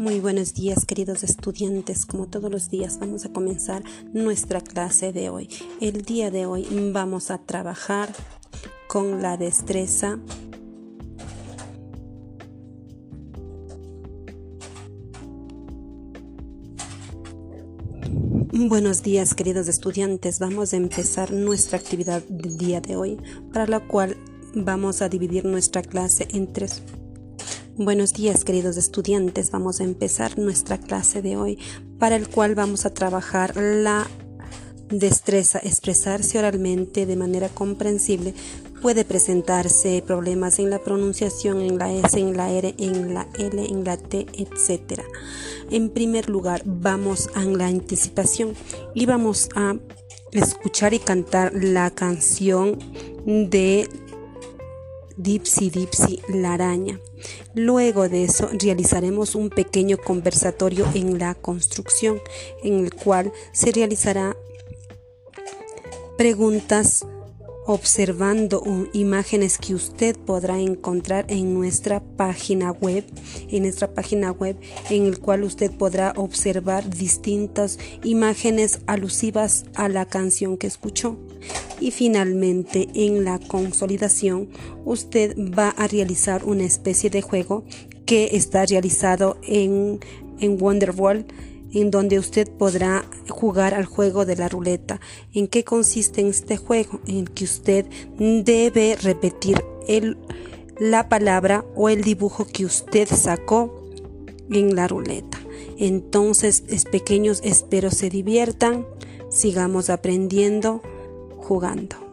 Muy buenos días queridos estudiantes, como todos los días vamos a comenzar nuestra clase de hoy. El día de hoy vamos a trabajar con la destreza Buenos días queridos estudiantes, vamos a empezar nuestra actividad del día de hoy, para la cual vamos a dividir nuestra clase en tres Buenos días queridos estudiantes, vamos a empezar nuestra clase de hoy para el cual vamos a trabajar la destreza, expresarse oralmente de manera comprensible. Puede presentarse problemas en la pronunciación, en la S, en la R, en la L, en la T, etc. En primer lugar, vamos a la anticipación y vamos a escuchar y cantar la canción de Dipsy Dipsy la araña. Luego de eso realizaremos un pequeño conversatorio en la construcción en el cual se realizará preguntas observando imágenes que usted podrá encontrar en nuestra página web, en nuestra página web en el cual usted podrá observar distintas imágenes alusivas a la canción que escuchó. Y finalmente, en la consolidación, usted va a realizar una especie de juego que está realizado en, en Wonderwall en donde usted podrá jugar al juego de la ruleta. ¿En qué consiste este juego? En que usted debe repetir el, la palabra o el dibujo que usted sacó en la ruleta. Entonces, es pequeños, espero se diviertan, sigamos aprendiendo, jugando.